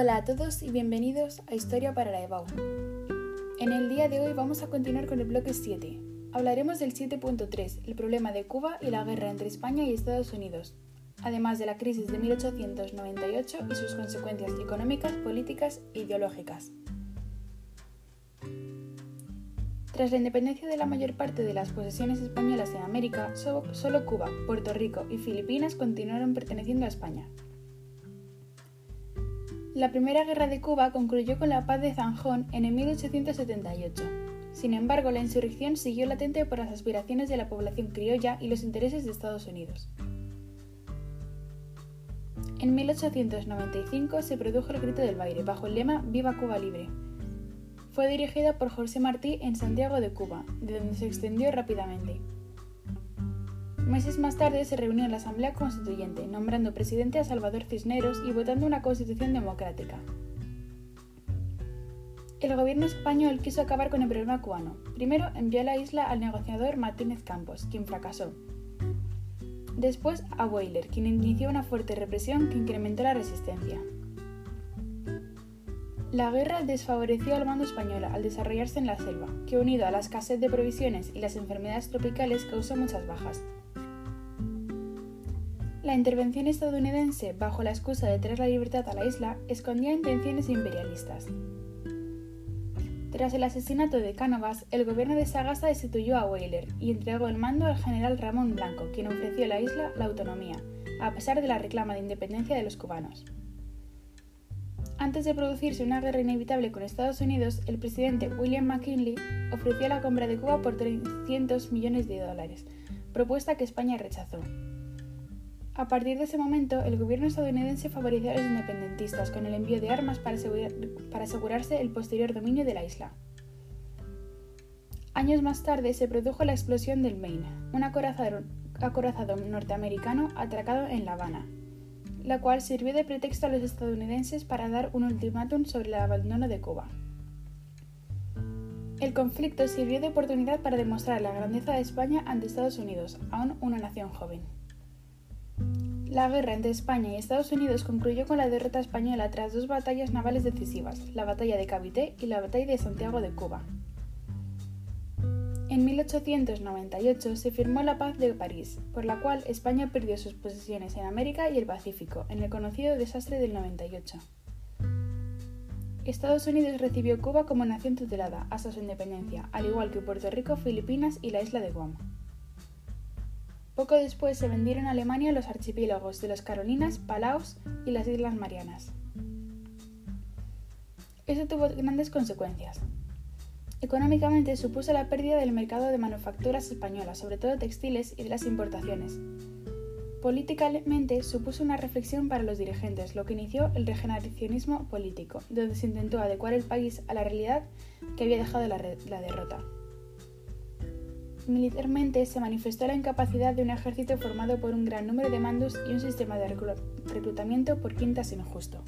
Hola a todos y bienvenidos a Historia para la EBAU. En el día de hoy vamos a continuar con el bloque 7. Hablaremos del 7.3, el problema de Cuba y la guerra entre España y Estados Unidos, además de la crisis de 1898 y sus consecuencias económicas, políticas e ideológicas. Tras la independencia de la mayor parte de las posesiones españolas en América, solo Cuba, Puerto Rico y Filipinas continuaron perteneciendo a España. La Primera Guerra de Cuba concluyó con la Paz de Zanjón en 1878. Sin embargo, la insurrección siguió latente por las aspiraciones de la población criolla y los intereses de Estados Unidos. En 1895 se produjo el Grito del Baile bajo el lema Viva Cuba Libre, fue dirigida por José Martí en Santiago de Cuba, de donde se extendió rápidamente. Meses más tarde se reunió la Asamblea Constituyente, nombrando presidente a Salvador Cisneros y votando una constitución democrática. El gobierno español quiso acabar con el problema cubano. Primero envió a la isla al negociador Martínez Campos, quien fracasó. Después a Weyler, quien inició una fuerte represión que incrementó la resistencia. La guerra desfavoreció al mando español al desarrollarse en la selva, que unido a la escasez de provisiones y las enfermedades tropicales causó muchas bajas. La intervención estadounidense, bajo la excusa de traer la libertad a la isla, escondía intenciones imperialistas. Tras el asesinato de Cánovas, el gobierno de Sagasta destituyó a Weyler y entregó el mando al general Ramón Blanco, quien ofreció a la isla la autonomía, a pesar de la reclama de independencia de los cubanos. Antes de producirse una guerra inevitable con Estados Unidos, el presidente William McKinley ofreció la compra de Cuba por 300 millones de dólares, propuesta que España rechazó. A partir de ese momento, el gobierno estadounidense favoreció a los independentistas con el envío de armas para, asegurarse el posterior dominio de la isla. Años más tarde se produjo la explosión del Maine, un acorazado norteamericano atracado en La Habana, la cual sirvió de pretexto a los estadounidenses para dar un ultimátum sobre el abandono de Cuba. El conflicto sirvió de oportunidad para demostrar la grandeza de España ante Estados Unidos, aún una nación joven. La guerra entre España y Estados Unidos concluyó con la derrota española tras dos batallas navales decisivas, la batalla de Cavité y la batalla de Santiago de Cuba. En 1898 se firmó la Paz de París, por la cual España perdió sus posesiones en América y el Pacífico, en el conocido desastre del 98. Estados Unidos recibió Cuba como nación tutelada hasta su independencia, al igual que Puerto Rico, Filipinas y la isla de Guam. Poco después se vendieron a Alemania los archipiélagos de las Carolinas, Palaos y las Islas Marianas. Eso tuvo grandes consecuencias. Económicamente supuso la pérdida del mercado de manufacturas españolas, sobre todo textiles y de las importaciones. Políticamente supuso una reflexión para los dirigentes, lo que inició el regeneracionismo político, donde se intentó adecuar el país a la realidad que había dejado la, la derrota. Militarmente se manifestó la incapacidad de un ejército formado por un gran número de mandos y un sistema de reclutamiento por quintas injusto.